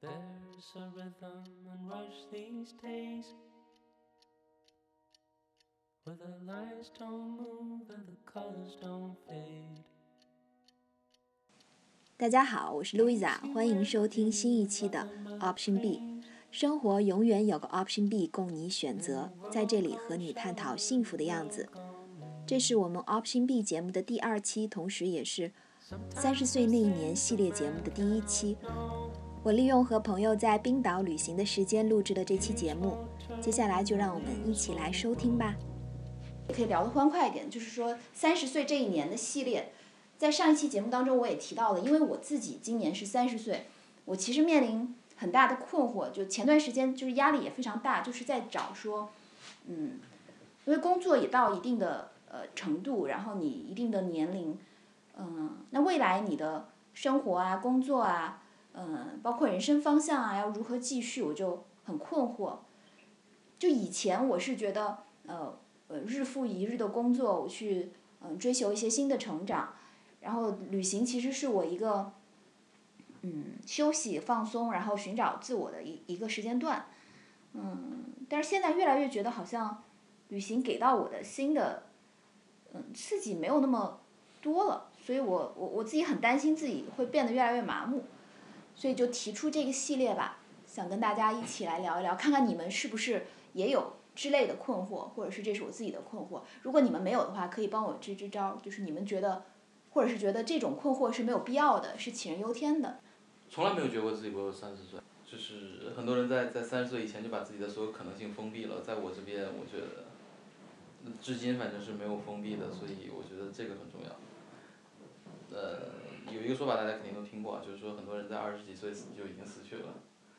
There's a rhythm and rush these days where the lines don't move and the colors don't fade. 大家好，我是 Louisa，欢迎收听新一期的 Option B。生活永远有个 Option B 供你选择，在这里和你探讨幸福的样子。这是我们 Option B 节目的第二期，同时也是三十岁那一年系列节目的第一期。我利用和朋友在冰岛旅行的时间录制了这期节目，接下来就让我们一起来收听吧。可以聊得欢快一点，就是说三十岁这一年的系列，在上一期节目当中我也提到了，因为我自己今年是三十岁，我其实面临很大的困惑，就前段时间就是压力也非常大，就是在找说，嗯，因为工作也到一定的呃程度，然后你一定的年龄，嗯，那未来你的生活啊、工作啊。嗯，包括人生方向啊，要如何继续，我就很困惑。就以前我是觉得，呃呃，日复一日的工作，我去嗯追求一些新的成长，然后旅行其实是我一个嗯休息放松，然后寻找自我的一一个时间段。嗯，但是现在越来越觉得好像旅行给到我的新的嗯刺激没有那么多了，所以我我我自己很担心自己会变得越来越麻木。所以就提出这个系列吧，想跟大家一起来聊一聊，看看你们是不是也有之类的困惑，或者是这是我自己的困惑。如果你们没有的话，可以帮我支支招，就是你们觉得，或者是觉得这种困惑是没有必要的，是杞人忧天的。从来没有觉得过自己不够三十岁，就是很多人在在三十岁以前就把自己的所有可能性封闭了，在我这边，我觉得，至今反正是没有封闭的，所以我觉得这个很重要。呃。有一个说法大家肯定都听过，就是说很多人在二十几岁就已经死去了，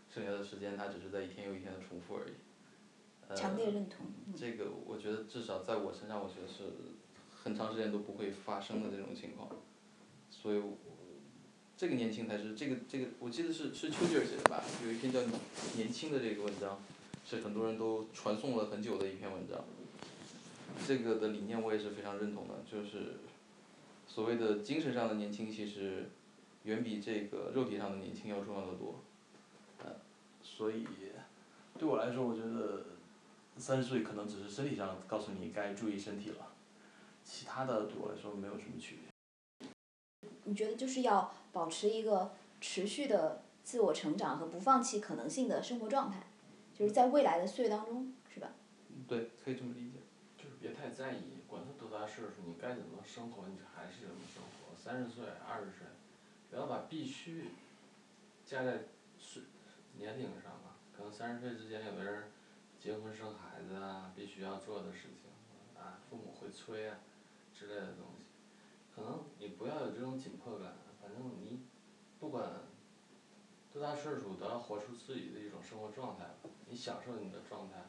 剩下的时间他只是在一天又一天的重复而已。强烈认同。这个我觉得至少在我身上，我觉得是很长时间都不会发生的这种情况。所以，这个年轻才是这个这个，我记得是是丘吉尔写的吧？有一篇叫《年轻》的这个文章，是很多人都传颂了很久的一篇文章。这个的理念我也是非常认同的，就是。所谓的精神上的年轻，其实远比这个肉体上的年轻要重要的多。呃，所以对我来说，我觉得三十岁可能只是身体上告诉你该注意身体了，其他的对我来说没有什么区别。你觉得就是要保持一个持续的自我成长和不放弃可能性的生活状态，就是在未来的岁月当中，是吧？对，可以这么理解。就是别太在意，管他多大岁数，你该怎么生活，你就还是怎么生活。三十岁、二十岁，不要把必须加在岁年龄上吧。可能三十岁之前，有的人结婚生孩子啊，必须要做的事情啊，父母会催啊之类的东西。可能你不要有这种紧迫感，反正你不管多大岁数，都要活出自己的一种生活状态。你享受你的状态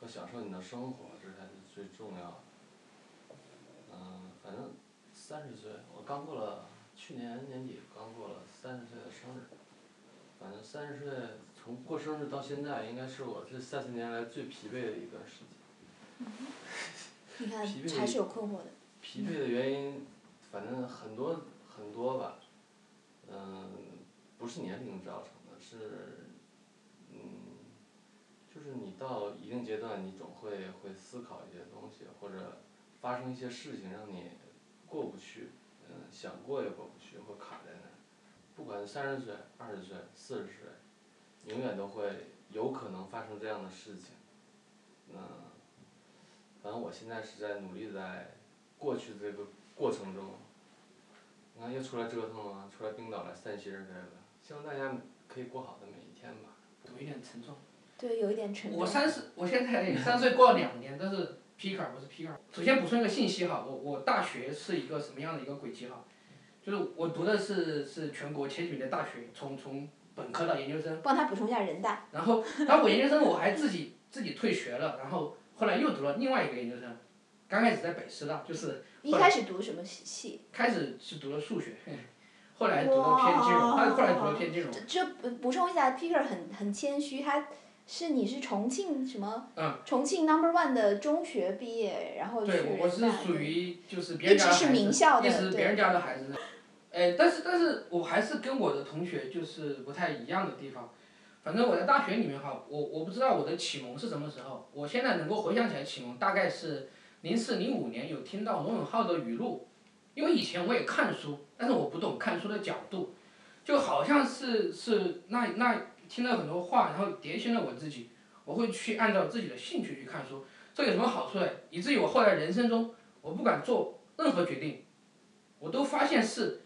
和享受你的生活，这才是最重要的。嗯，反正三十岁，我刚过了，去年年底刚过了三十岁的生日。反正三十岁从过生日到现在，应该是我这三十年来最疲惫的一段时间。你看，还是有困惑的。疲惫的原因，反正很多很多吧。嗯，不是年龄造成的，是，嗯，就是你到一定阶段，你总会会思考一些东西，或者。发生一些事情让你过不去，嗯，想过也过不去，会卡在那儿。不管三十岁、二十岁、四十岁，永远都会有可能发生这样的事情。嗯，反正我现在是在努力在过去这个过程中。你看又出来折腾了，出来冰岛来散心儿来了。希望大家可以过好的每一天吧。有一点沉重。对，有一点沉重。我三十，我现在三十岁过了两年，但是。P 卡不是 P 卡。首先补充一个信息哈，我我大学是一个什么样的一个轨迹哈？就是我读的是是全国前几名的大学，从从本科到研究生。帮他补充一下人大。然后，然后我研究生我还自己自己退学了，然后后来又读了另外一个研究生，刚开始在北师大，就是。一开始读什么系？开始是读了数学，后来读了偏金融，后来读了偏金融。这补补充一下，Peter 很很谦虚，他。是你是重庆什么？嗯重庆 Number One 的中学毕业，然后去对，我我是属于就是别人家的一直是孩子，名校的一直是对别人家的孩子。哎，但是但是我还是跟我的同学就是不太一样的地方。反正我在大学里面哈，我我不知道我的启蒙是什么时候。我现在能够回想起来，启蒙大概是零四零五年有听到罗永浩的语录，因为以前我也看书，但是我不懂看书的角度，就好像是是那那听了很多话，然后点醒了我自己，我会去按照自己的兴趣去看书。这有什么好处呢？以至于我后来人生中，我不管做任何决定，我都发现是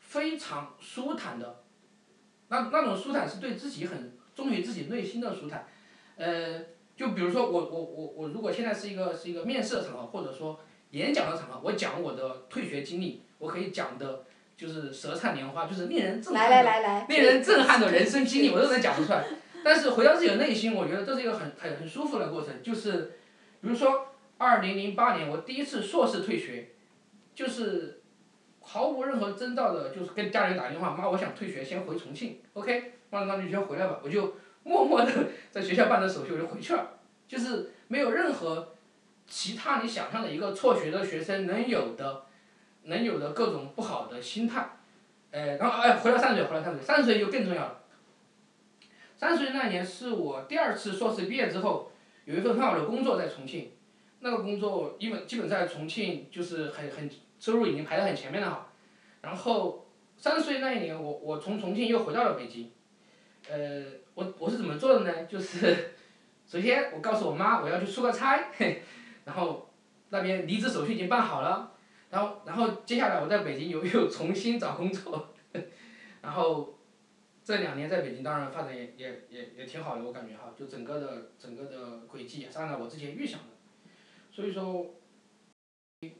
非常舒坦的。那那种舒坦是对自己很忠于自己内心的舒坦。呃，就比如说我我我我如果现在是一个是一个面试的场合，或者说演讲的场合，我讲我的退学经历，我可以讲的就是舌灿莲花，就是令人震撼来的。来来来，令人震撼的人生经历，我都能讲得出来。但是回到自己的内心，我觉得这是一个很很很舒服的过程。就是，比如说，二零零八年我第一次硕士退学，就是毫无任何征兆的，就是跟家人打电话，妈，我想退学，先回重庆，OK，妈，那你先回来吧。我就默默的在学校办的手续，我就回去了，就是没有任何其他你想象的一个辍学的学生能有的，能有的各种不好的心态。哎，然后哎，回到三十岁，回到三十岁，三十岁就更重要了。三十岁那年是我第二次硕士毕业之后，有一份很好的工作在重庆，那个工作基本基本在重庆就是很很收入已经排在很前面了哈。然后三十岁那一年，我我从重庆又回到了北京，呃，我我是怎么做的呢？就是首先我告诉我妈我要去出个差，然后那边离职手续已经办好了，然后然后接下来我在北京又又重新找工作，然后这两年在北京当然发展也也也也挺好的，我感觉哈，就整个的整个的轨迹也是按照我之前预想的，所以说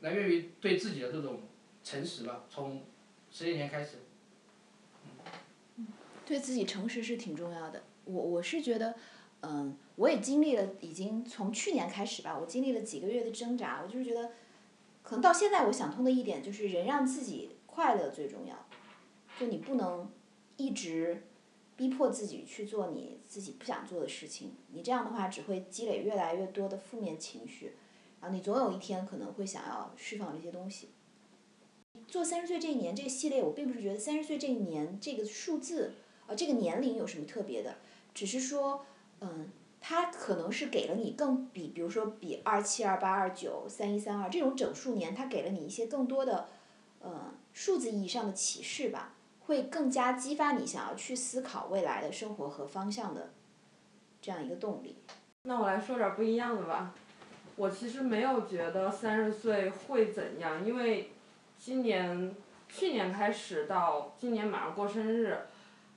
来源于对自己的这种诚实吧，从十几年开始。对自己诚实是挺重要的。我我是觉得，嗯，我也经历了，已经从去年开始吧，我经历了几个月的挣扎。我就是觉得，可能到现在我想通的一点就是，人让自己快乐最重要。就你不能一直逼迫自己去做你自己不想做的事情，你这样的话只会积累越来越多的负面情绪，然后你总有一天可能会想要释放这些东西。做三十岁这一年这个系列，我并不是觉得三十岁这一年这个数字。呃，这个年龄有什么特别的？只是说，嗯，它可能是给了你更比，比如说比二七、二八、二九、三一、三二这种整数年，它给了你一些更多的，呃，数字意义上的启示吧，会更加激发你想要去思考未来的生活和方向的这样一个动力。那我来说点不一样的吧。我其实没有觉得三十岁会怎样，因为今年去年开始到今年马上过生日。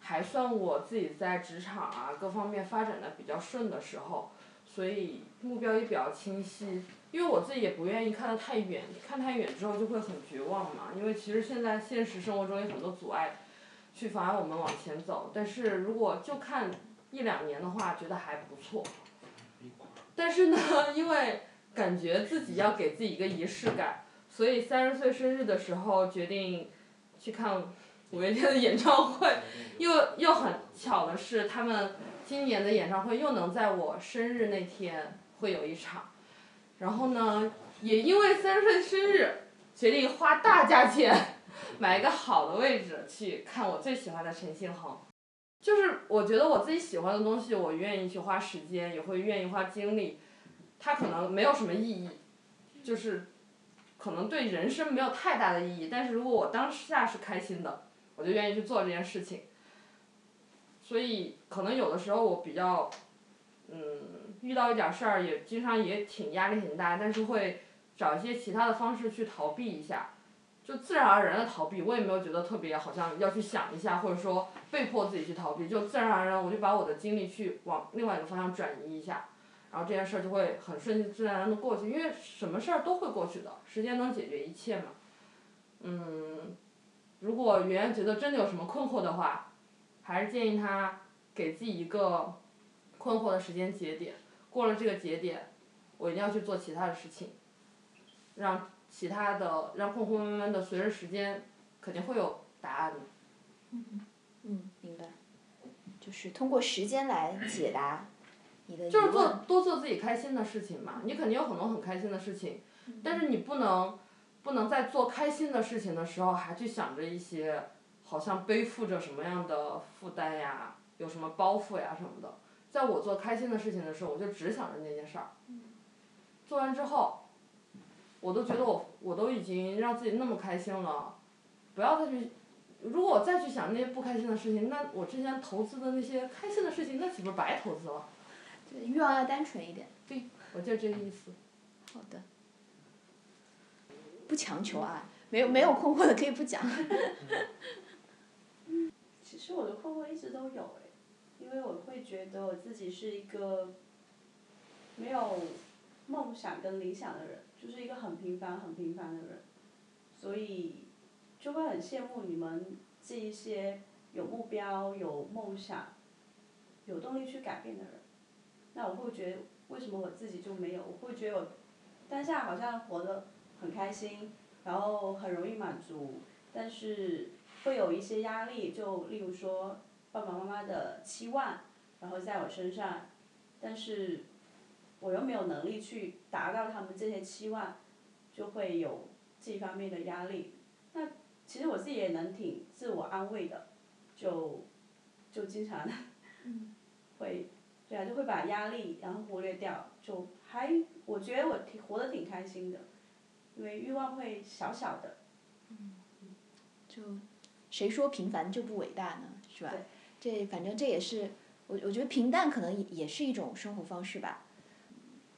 还算我自己在职场啊各方面发展的比较顺的时候，所以目标也比较清晰。因为我自己也不愿意看得太远，看太远之后就会很绝望嘛。因为其实现在现实生活中有很多阻碍，去妨碍我们往前走。但是如果就看一两年的话，觉得还不错。但是呢，因为感觉自己要给自己一个仪式感，所以三十岁生日的时候决定去看五月天的演唱会。又又很巧的是，他们今年的演唱会又能在我生日那天会有一场，然后呢，也因为三十岁生日，决定花大价钱 买一个好的位置去看我最喜欢的陈星恒。就是我觉得我自己喜欢的东西，我愿意去花时间，也会愿意花精力。它可能没有什么意义，就是可能对人生没有太大的意义，但是如果我当下是开心的，我就愿意去做这件事情。所以可能有的时候我比较，嗯，遇到一点事儿也经常也挺压力挺大，但是会找一些其他的方式去逃避一下，就自然而然的逃避，我也没有觉得特别好像要去想一下，或者说被迫自己去逃避，就自然而然我就把我的精力去往另外一个方向转移一下，然后这件事儿就会很顺其自然的过去，因为什么事儿都会过去的，时间能解决一切嘛，嗯，如果圆圆觉得真的有什么困惑的话。还是建议他给自己一个困惑的时间节点，过了这个节点，我一定要去做其他的事情，让其他的让困惑慢慢的随着时间肯定会有答案的。嗯嗯，明白。就是通过时间来解答你的疑就是做。多做自己开心的事情嘛，你肯定有很多很开心的事情，但是你不能不能在做开心的事情的时候还去想着一些好像背负着什么样的负担呀，有什么包袱呀什么的。在我做开心的事情的时候，我就只想着那件事儿。做完之后，我都觉得我我都已经让自己那么开心了，不要再去。如果我再去想那些不开心的事情，那我之前投资的那些开心的事情，那岂不是白投资了？对，欲望要单纯一点。对我就这个意思。好的。不强求啊，没有没有困惑的可以不讲。其实我的困惑一直都有诶，因为我会觉得我自己是一个没有梦想跟理想的人，就是一个很平凡、很平凡的人，所以就会很羡慕你们这一些有目标、有梦想、有动力去改变的人。那我会觉得，为什么我自己就没有？我会觉得我当下好像活得很开心，然后很容易满足，但是会有一些压力，就例如说爸爸妈妈的期望，然后在我身上，但是我又没有能力去达到他们这些期望，就会有这方面的压力。那其实我自己也能挺自我安慰的，就就经常 会，对啊，就会把压力然后忽略掉，就还我觉得我挺活得挺开心的，因为欲望会小小的。嗯就谁说平凡就不伟大呢？是吧？这反正这也是我我觉得平淡可能也也是一种生活方式吧。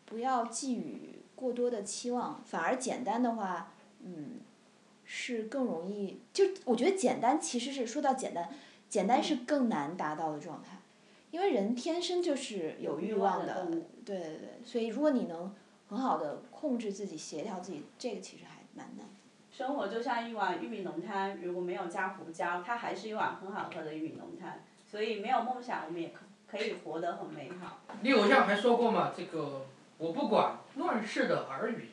不要寄予过多的期望，反而简单的话，嗯，是更容易。就我觉得简单其实是说到简单，简单是更难达到的状态，因为人天生就是有欲望的，对对对，所以如果你能很好的控制自己、协调自己，这个其实还蛮难。生活就像一碗玉米浓汤，如果没有加胡椒，它还是一碗很好喝的玉米浓汤。所以没有梦想，我们也可可以活得很美好。你偶像还说过嘛，这个我不管乱世的耳语，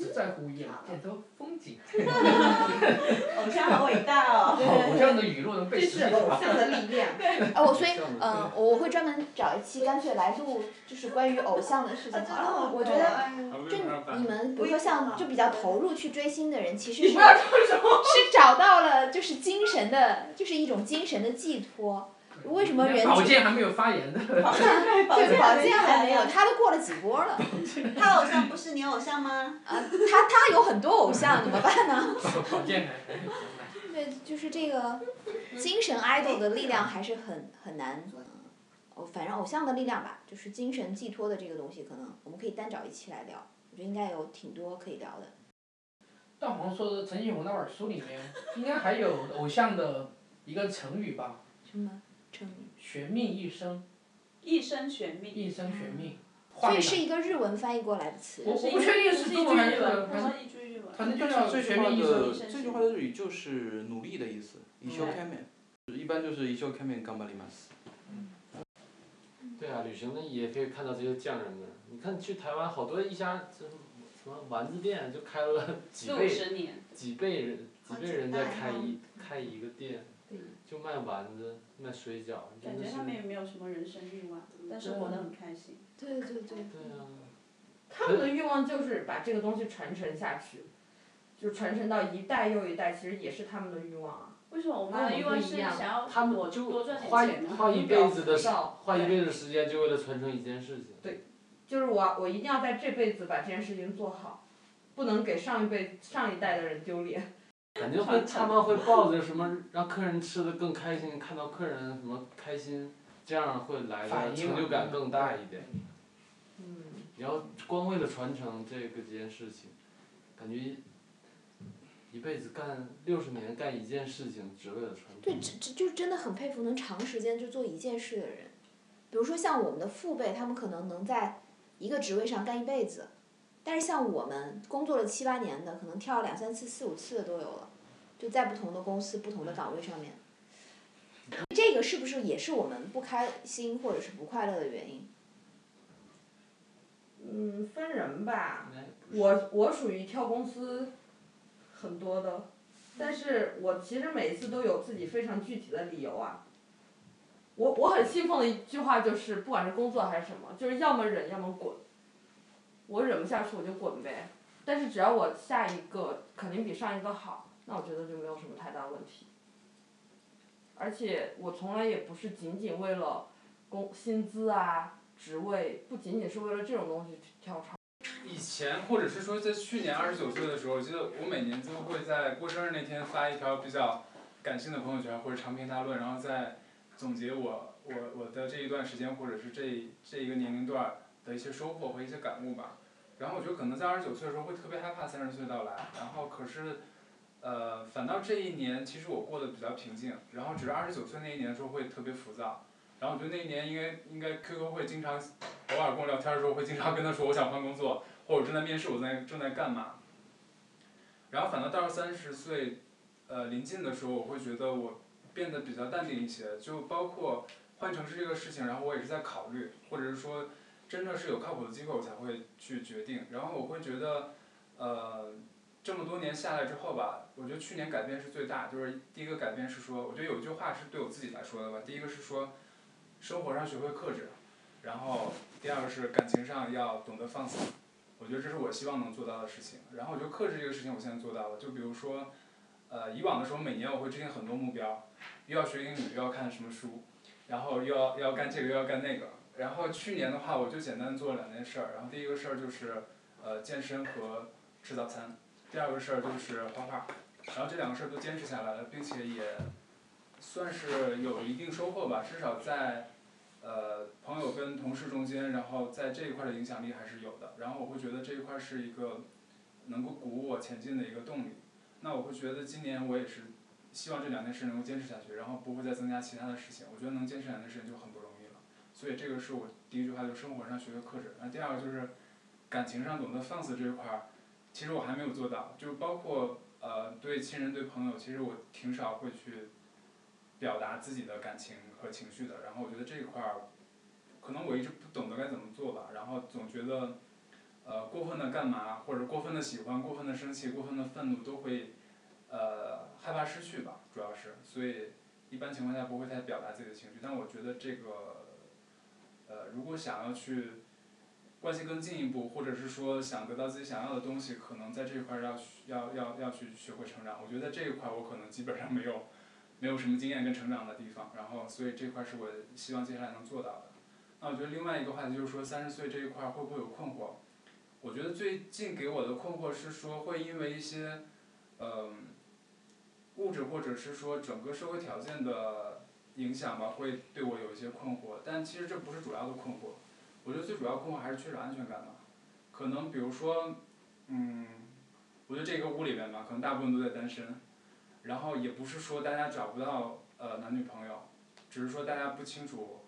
只在乎眼前的风景。偶像好伟大哦！偶像的语录能被这是偶像的 力量。啊，我所以，嗯，我会专门找一期，干脆来录，就是关于偶像的事情好了。我觉得，就你们，比如说像就比较投入去追星的人，其实是是找到了就是精神的，就是一种精神的寄托。为什么人？保健还没有发言的。对，保健还没有，他都过了几波了。他偶像不是你偶像吗？啊，他他有很多偶像，怎么办呢？保健还。对，就是这个精神 idol 的力量还是很很难。哦，反正偶像的力量吧，就是精神寄托的这个东西，可能我们可以单找一期来聊。我觉得应该有挺多可以聊的。但好像说的陈奕红那本书里面，应该还有偶像的一个成语吧？什么成语？悬命一生。一生悬命。一生悬命。所以是一个日文翻译过来的词。我我不确定是中文还是还是。反正就叫这句悬命一生。这句话的日语就是努力的意思，一生懸命，一般就是一生懸命頑張ります。对啊，旅行的也可以看到这些匠人们。你看去台湾好多一家什什么丸子店就开了几辈几辈人几辈人在开一开一个店， 就卖丸子卖水饺。感觉他们也没有什么人生欲望，但是活得很开心。对对对。对啊。他们的欲望就是把这个东西传承下去，就传承到一代又一代，其实也是他们的欲望啊。为什么我们的欲望是想要他们就花花一辈子的时花一辈子时间就为了传承一件事情。对，就是我我一定要在这辈子把这件事情做好，不能给上一辈上一代的人丢脸。感觉会他们会抱着什么让客人吃的更开心，看到客人什么开心，这样会来的成就感更大一点。嗯。你要光为了传承这个件事情，感觉。一辈子干六十年干一件事情，只为了传承。对，这这就真的很佩服能长时间就做一件事的人，比如说像我们的父辈，他们可能能在一个职位上干一辈子，但是像我们工作了七八年的，可能跳了两三次、四五次的都有了，就在不同的公司、不同的岗位上面。这个是不是也是我们不开心或者是不快乐的原因？嗯，分人吧。我我属于跳公司。很多的，但是我其实每次都有自己非常具体的理由啊。我我很信奉的一句话就是，不管是工作还是什么，就是要么忍，要么滚。我忍不下去我就滚呗，但是只要我下一个肯定比上一个好，那我觉得就没有什么太大问题。而且我从来也不是仅仅为了工薪资啊、职位，不仅仅是为了这种东西去跳槽。以前或者是说在去年二十九岁的时候，我记得我每年都会在过生日那天发一条比较感性的朋友圈或者长篇大论，然后再总结我我我的这一段时间或者是这这一个年龄段的一些收获和一些感悟吧。然后我觉得可能在二十九岁的时候会特别害怕三十岁到来，然后可是，呃，反倒这一年其实我过得比较平静，然后只是二十九岁那一年的时候会特别浮躁，然后我觉得那一年应该应该 QQ 会经常偶尔跟我聊天的时候会经常跟他说我想换工作，或者正在面试我在正在干嘛。然后反倒到了三十岁，呃临近的时候，我会觉得我变得比较淡定一些，就包括换城市这个事情，然后我也是在考虑，或者是说。真的是有靠谱的机会我才会去决定，然后我会觉得，呃，这么多年下来之后吧，我觉得去年改变是最大，就是第一个改变是说，我觉得有一句话是对我自己来说的吧，第一个是说，生活上学会克制，然后第二个是感情上要懂得放肆，我觉得这是我希望能做到的事情，然后我觉得克制这个事情我现在做到了，就比如说，呃，以往的时候每年我会制定很多目标，又要学英语又要看什么书，然后又要又要干这个又要干那个。然后去年的话，我就简单做了两件事儿。然后第一个事儿就是，呃，健身和吃早餐。第二个事儿就是画画。然后这两个事儿都坚持下来了，并且也算是有一定收获吧。至少在呃朋友跟同事中间，然后在这一块的影响力还是有的。然后我会觉得这一块是一个能够鼓舞我前进的一个动力。那我会觉得今年我也是希望这两件事能够坚持下去，然后不会再增加其他的事情。我觉得能坚持两件事情就很不。所以这个是我第一句话，就是生活上学会克制。那第二个就是感情上懂得放肆这一块儿，其实我还没有做到。就包括呃对亲人对朋友，其实我挺少会去表达自己的感情和情绪的。然后我觉得这一块儿，可能我一直不懂得该怎么做吧。然后总觉得呃过分的干嘛，或者过分的喜欢、过分的生气、过分的愤怒，都会呃害怕失去吧，主要是。所以一般情况下不会太表达自己的情绪。但我觉得这个。呃，如果想要去关系更进一步，或者是说想得到自己想要的东西，可能在这一块要要要要去学会成长。我觉得在这一块我可能基本上没有没有什么经验跟成长的地方，然后所以这块是我希望接下来能做到的。那我觉得另外一个话题就是说三十岁这一块会不会有困惑？我觉得最近给我的困惑是说会因为一些嗯物质或者是说整个社会条件的。影响吧，会对我有一些困惑，但其实这不是主要的困惑。我觉得最主要困惑还是缺少安全感吧。可能比如说，嗯，我觉得这个屋里边吧，可能大部分都在单身，然后也不是说大家找不到呃男女朋友，只是说大家不清楚，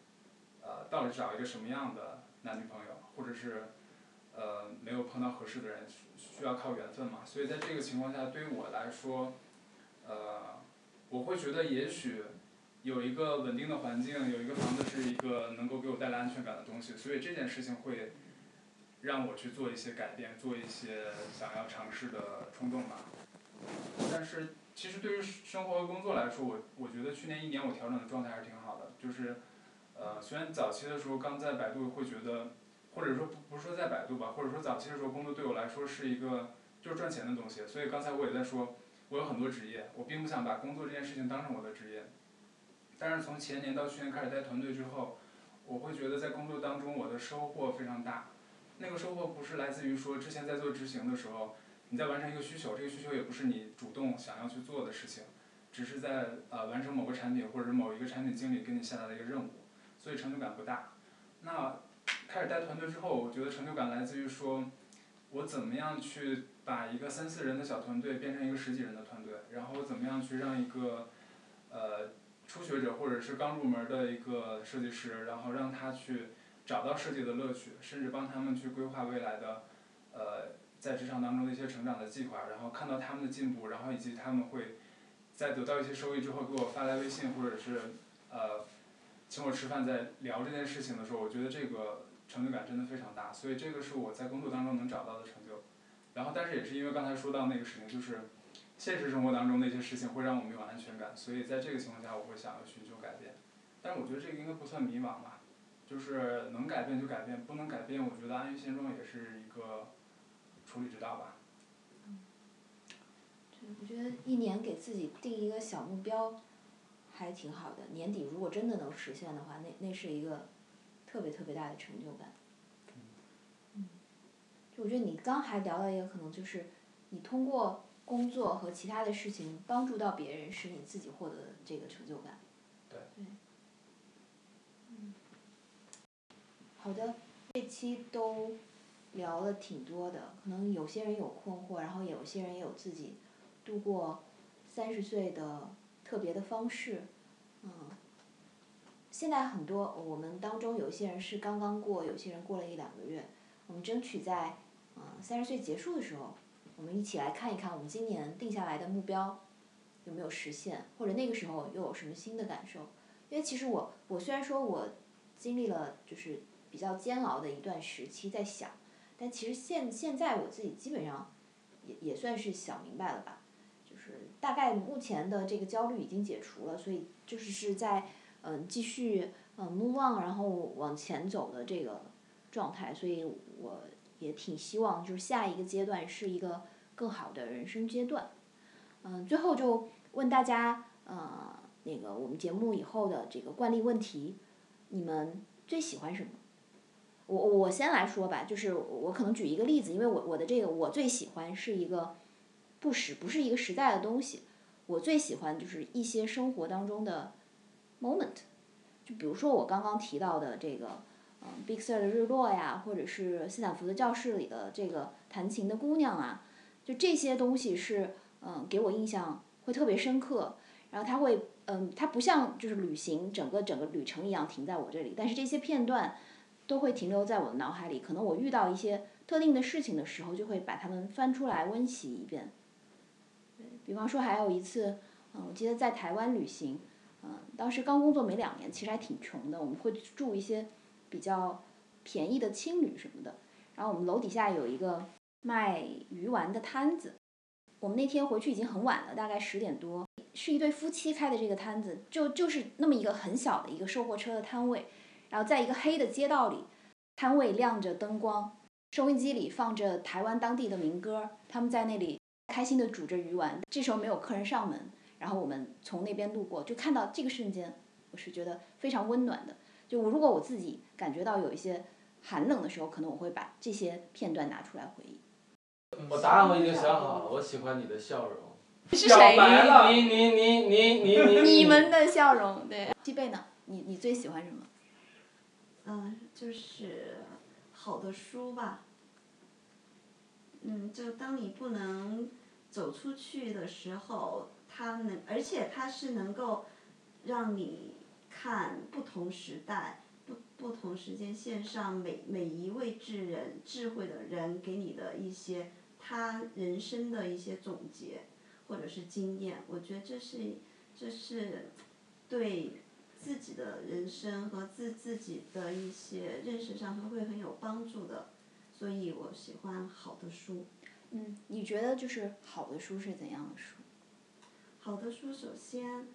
呃，到底找一个什么样的男女朋友，或者是呃没有碰到合适的人，需要靠缘分嘛。所以在这个情况下，对于我来说，呃，我会觉得也许。有一个稳定的环境，有一个房子是一个能够给我带来安全感的东西，所以这件事情会让我去做一些改变，做一些想要尝试的冲动吧。但是其实对于生活和工作来说，我我觉得去年一年我调整的状态还是挺好的，就是呃虽然早期的时候刚在百度会觉得，或者说不不是说在百度吧，或者说早期的时候工作对我来说是一个就是赚钱的东西，所以刚才我也在说，我有很多职业，我并不想把工作这件事情当成我的职业。但是从前年到去年开始带团队之后，我会觉得在工作当中我的收获非常大。那个收获不是来自于说之前在做执行的时候，你在完成一个需求，这个需求也不是你主动想要去做的事情，只是在呃完成某个产品或者是某一个产品经理给你下达的一个任务，所以成就感不大。那开始带团队之后，我觉得成就感来自于说，我怎么样去把一个三四人的小团队变成一个十几人的团队，然后我怎么样去让一个呃。初学者或者是刚入门的一个设计师，然后让他去找到设计的乐趣，甚至帮他们去规划未来的，呃，在职场当中的一些成长的计划，然后看到他们的进步，然后以及他们会，在得到一些收益之后给我发来微信或者是呃，请我吃饭在聊这件事情的时候，我觉得这个成就感真的非常大，所以这个是我在工作当中能找到的成就。然后，但是也是因为刚才说到那个事情，就是。现实生活当中那些事情会让我没有安全感，所以在这个情况下，我会想要寻求改变。但是我觉得这个应该不算迷茫吧，就是能改变就改变，不能改变，我觉得安于现状也是一个处理之道吧。我觉得一年给自己定一个小目标，还挺好的。年底如果真的能实现的话，那那是一个特别特别大的成就感。嗯，就我觉得你刚还聊到一个可能就是，你通过工作和其他的事情帮助到别人，使你自己获得的这个成就感。对。对。嗯。好的，这期都聊了挺多的，可能有些人有困惑，然后有些人也有自己度过三十岁的特别的方式，嗯。现在很多我们当中有些人是刚刚过，有些人过了一两个月，我们争取在嗯三十岁结束的时候，我们一起来看一看我们今年定下来的目标有没有实现，或者那个时候又有什么新的感受。因为其实我我虽然说我经历了就是比较煎熬的一段时期在想，但其实现现在我自己基本上也也算是想明白了吧，就是大概目前的这个焦虑已经解除了，所以就是是在嗯继续嗯 move on，然后往前走的这个状态，所以我也挺希望就是下一个阶段是一个更好的人生阶段。嗯，最后就问大家呃那个我们节目以后的这个惯例问题，你们最喜欢什么？我我先来说吧，就是我可能举一个例子，因为我我的这个我最喜欢是一个不实不是一个实在的东西，我最喜欢就是一些生活当中的 moment，就比如说我刚刚提到的这个嗯 Big Sur 的日落呀，或者是斯坦福的教室里的这个弹琴的姑娘啊，就这些东西是嗯给我印象会特别深刻，然后它会嗯它不像就是旅行整个整个旅程一样停在我这里，但是这些片段都会停留在我的脑海里，可能我遇到一些特定的事情的时候，就会把它们翻出来温习一遍。比方说还有一次，嗯，我记得在台湾旅行，嗯，当时刚工作没两年，其实还挺穷的，我们会住一些比较便宜的青旅什么的，然后我们楼底下有一个卖鱼丸的摊子，我们那天回去已经很晚了，大概十点多，是一对夫妻开的这个摊子，就就是那么一个很小的一个售货车的摊位，然后在一个黑的街道里，摊位亮着灯光，收音机里放着台湾当地的民歌，他们在那里开心的煮着鱼丸，这时候没有客人上门，然后我们从那边路过，就看到这个瞬间，我是觉得非常温暖的。就我如果我自己感觉到有一些寒冷的时候，可能我会把这些片段拿出来回忆。我答案我已经想好了，我喜欢你的笑容。是谁？你你你你你你你们的笑容，对。西贝呢？你你最喜欢什么？嗯，就是好的书吧。嗯，就当你不能走出去的时候，它能，而且它是能够让你看不同时代、不不同时间线上每每一位智人、智慧的人给你的一些他人生的一些总结或者是经验，我觉得这是这是对自己的人生和自自己的一些认识上都会很有帮助的，所以我喜欢好的书。嗯，你觉得就是好的书是怎样的书？好的书，首先，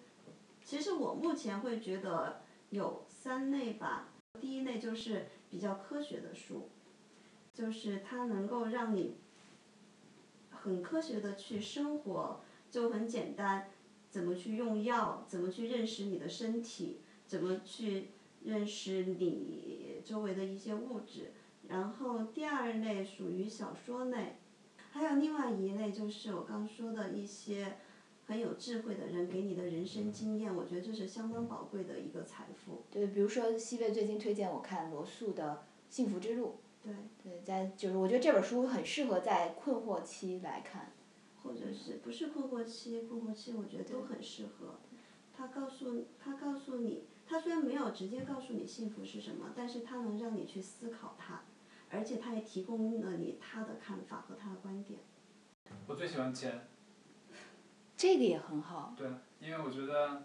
其实我目前会觉得有三类吧。第一类就是比较科学的书，就是它能够让你很科学的去生活，就很简单，怎么去用药，怎么去认识你的身体，怎么去认识你周围的一些物质。然后第二类属于小说类，还有另外一类就是我刚说的一些很有智慧的人给你的人生经验，我觉得这是相当宝贵的一个财富。对，比如说西贝最近推荐我看罗素的《幸福之路》。对。对，在就是我觉得这本书很适合在困惑期来看。或者是不是困惑期？困惑期我觉得都很适合。他告诉他告诉你，他虽然没有直接告诉你幸福是什么，但是他能让你去思考它，而且他也提供了你他的看法和他的观点。我最喜欢钱。这个也很好。对，因为我觉得，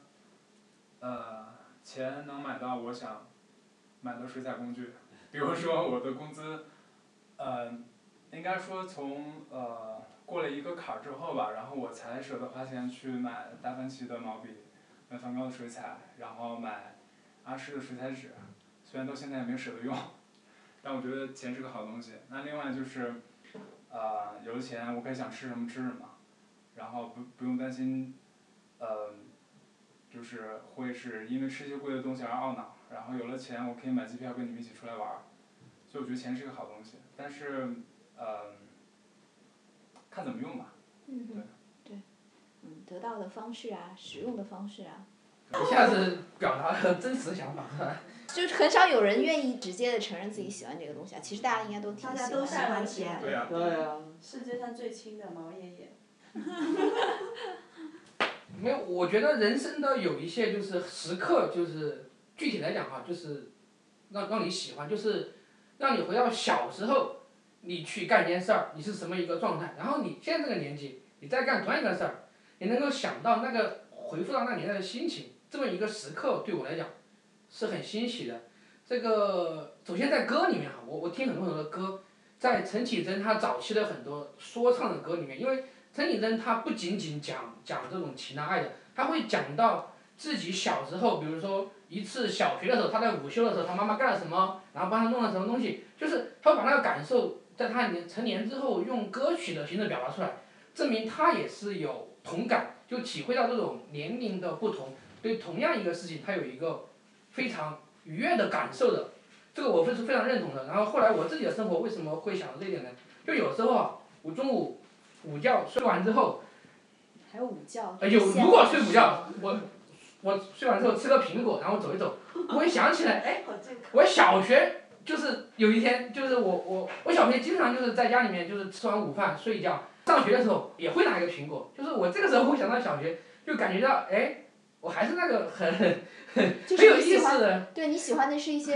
呃，钱能买到我想买的水彩工具，比如说我的工资，呃，应该说从呃过了一个坎儿之后吧，然后我才舍得花钱去买达芬奇的毛笔，买梵高的水彩，然后买阿诗的水彩纸，虽然到现在也没舍得用，但我觉得钱是个好东西。那另外就是，呃，有了钱我可以想吃什么吃什么，然后不不用担心，呃，就是会是因为吃些贵的东西而懊恼。然后有了钱，我可以买机票跟你们一起出来玩儿，所以我觉得钱是个好东西。但是，呃，看怎么用吧。嗯哼，对，嗯，得到的方式啊，使用的方式啊，一下子表达了真实想法，是吧？就是很少有人愿意直接的承认自己喜欢这个东西啊。其实大家应该都挺大家都喜喜欢的。欢钱。对呀、对啊。世界上最亲的毛爷爷。没有，我觉得人生的有一些就是时刻，就是具体来讲哈，就是让让你喜欢，就是让你回到小时候，你去干一件事儿，你是什么一个状态，然后你现在这个年纪，你再干同样一个事儿，你能够想到那个回复到那年代的心情，这么一个时刻对我来讲是很欣喜的。这个首先在歌里面哈，我我听很多很多的歌，在陈绮贞她早期的很多说唱的歌里面，因为陈绮贞她不仅仅讲讲这种情啊爱的，她会讲到自己小时候，比如说一次小学的时候，他在午休的时候，他妈妈干了什么，然后帮他弄了什么东西，就是他会把那个感受在他年成年之后用歌曲的形式表达出来，证明他也是有同感，就体会到这种年龄的不同，对同样一个事情，他有一个非常愉悦的感受的，这个我是非常认同的。然后后来我自己的生活为什么会想到这一点呢？就有时候啊，我中午午觉睡完之后，还有午觉。呃，有如果睡午觉，我我睡完之后吃个苹果，然后走一走，我会想起来，哎。我小学就是有一天，就是我我我小学经常就是在家里面就是吃完午饭睡一觉，上学的时候也会拿一个苹果，就是我这个时候会想到小学，就感觉到哎，我还是那个很 很有意思的。对你喜欢的是一些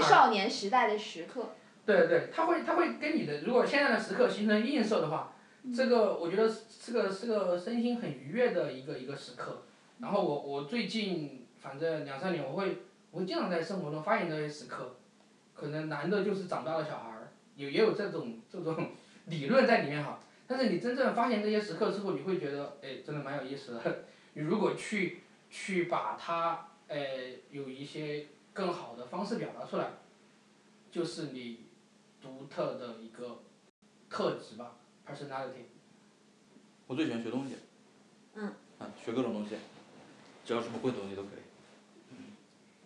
少年时代的时刻。对对，他会他会跟你的，如果现在的时刻形成映射的话，这个我觉得是个是个身心很愉悦的一个一个时刻。然后我我最近反正两三年，我会我会经常在生活中发现这些时刻，可能男的就是长大的小孩儿，也也有这种这种 理论在里面哈。但是你真正发现这些时刻之后，你会觉得哎，真的蛮有意思的。你如果去去把它呃有一些更好的方式表达出来，就是你独特的一个特质吧，personality。我最喜欢学东西。嗯。啊，学各种东西，只要什么会的东西都可以。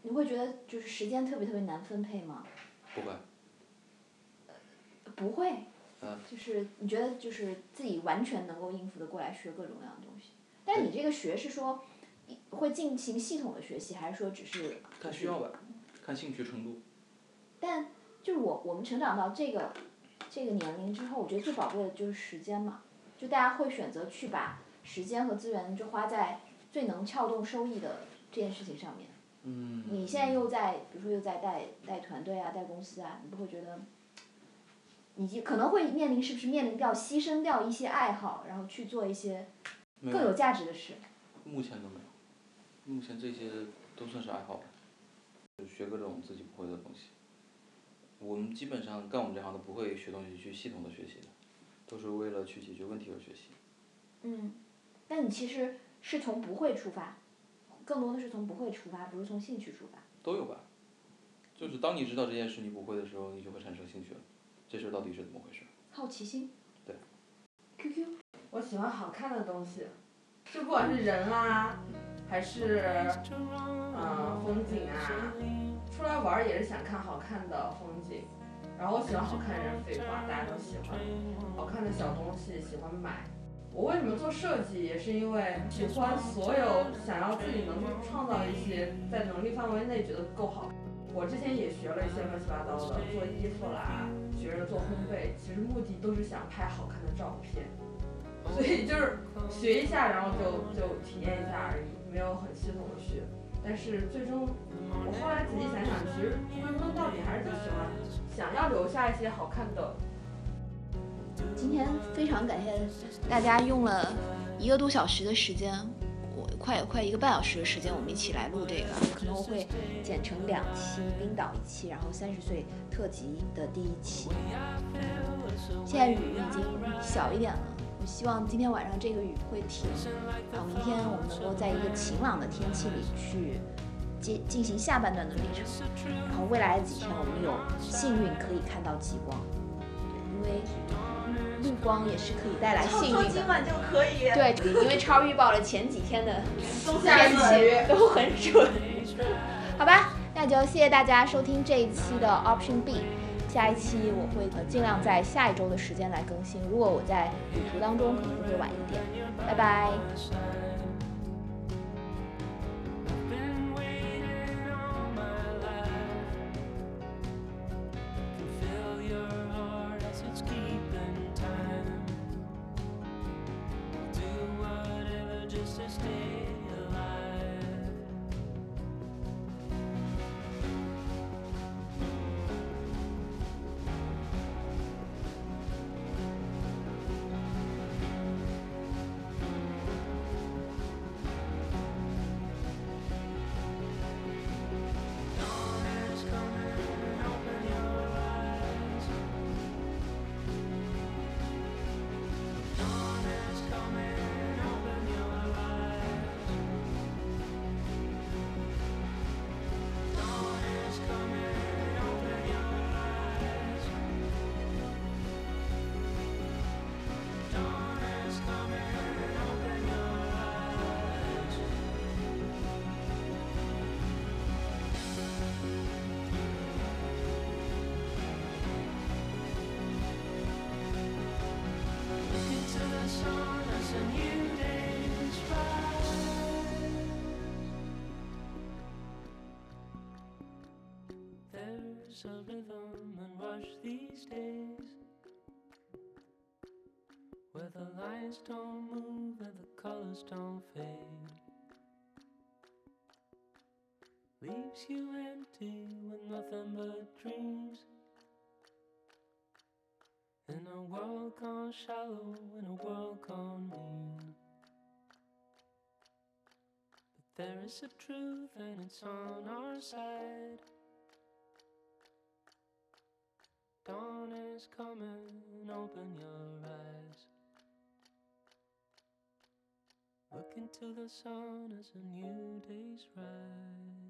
你会觉得就是时间特别特别难分配吗？不会。不会。嗯。就是你觉得就是自己完全能够应付的过来学各种各样的东西，但你这个学是说，会进行系统的学习，还是说只是？看需要吧，看兴趣程度。但就是我我们成长到这个这个年龄之后，我觉得最宝贵的就是时间嘛，就大家会选择去把时间和资源就花在最能撬动收益的这件事情上面。嗯。你现在又在，比如说又在带带团队啊，带公司啊，你不会觉得，你可能会面临是不是面临掉牺牲掉一些爱好，然后去做一些更有价值的事。目前都没有，目前这些都算是爱好吧，就学各种自己不会的东西。我们基本上干我们这行的不会学东西去系统的学习的，都是为了去解决问题而学习。嗯，但你其实是从不会出发，更多的是从不会出发，不是从兴趣出发。都有吧，就是当你知道这件事你不会的时候，你就会产生兴趣了。这事儿到底是怎么回事？好奇心。对。QQ。我喜欢好看的东西，就不管是人啊，还是嗯、呃、风景啊，出来玩也是想看好看的风景。然后我喜欢好看人，废话大家都喜欢，好看的小东西喜欢买。我为什么做设计，也是因为喜欢所有想要自己能去创造一些在能力范围内觉得够好。我之前也学了一些乱七八糟的，做衣服啦，学着做烘焙，其实目的都是想拍好看的照片。所以就是学一下，然后就就体验一下而已，没有很系统的学。但是最终，我后来仔细想想，其实归根到底还是就喜欢，想要留下一些好看的。今天非常感谢大家用了一个多小时的时间，我快快一个半小时的时间，我们一起来录这个，可能我会剪成两期，冰岛一期，然后三十岁特辑的第一期。现在雨已经小一点了。我希望今天晚上这个雨会停，然后明天我们能够在一个晴朗的天气里去接进行下半段的旅程。然后未来的几天，我们有幸运可以看到极光，对，因为绿光也是可以带来幸运的。今晚就可以。对，因为超预报了前几天的冬天夏气都很准。好吧，那就谢谢大家收听这一期的 Option B。下一期我会呃尽量在下一周的时间来更新，如果我在旅途当中可能会晚一点。拜拜。There's a rhythm and rush these days where the lines don't move and the colors don't fade. Leaves you empty with nothing but dreams. In a world gone shallow, in a world gone mean. But there is a truth and it's on our side. Dawn is coming, open your eyes. Look into the sun as a new day's rise.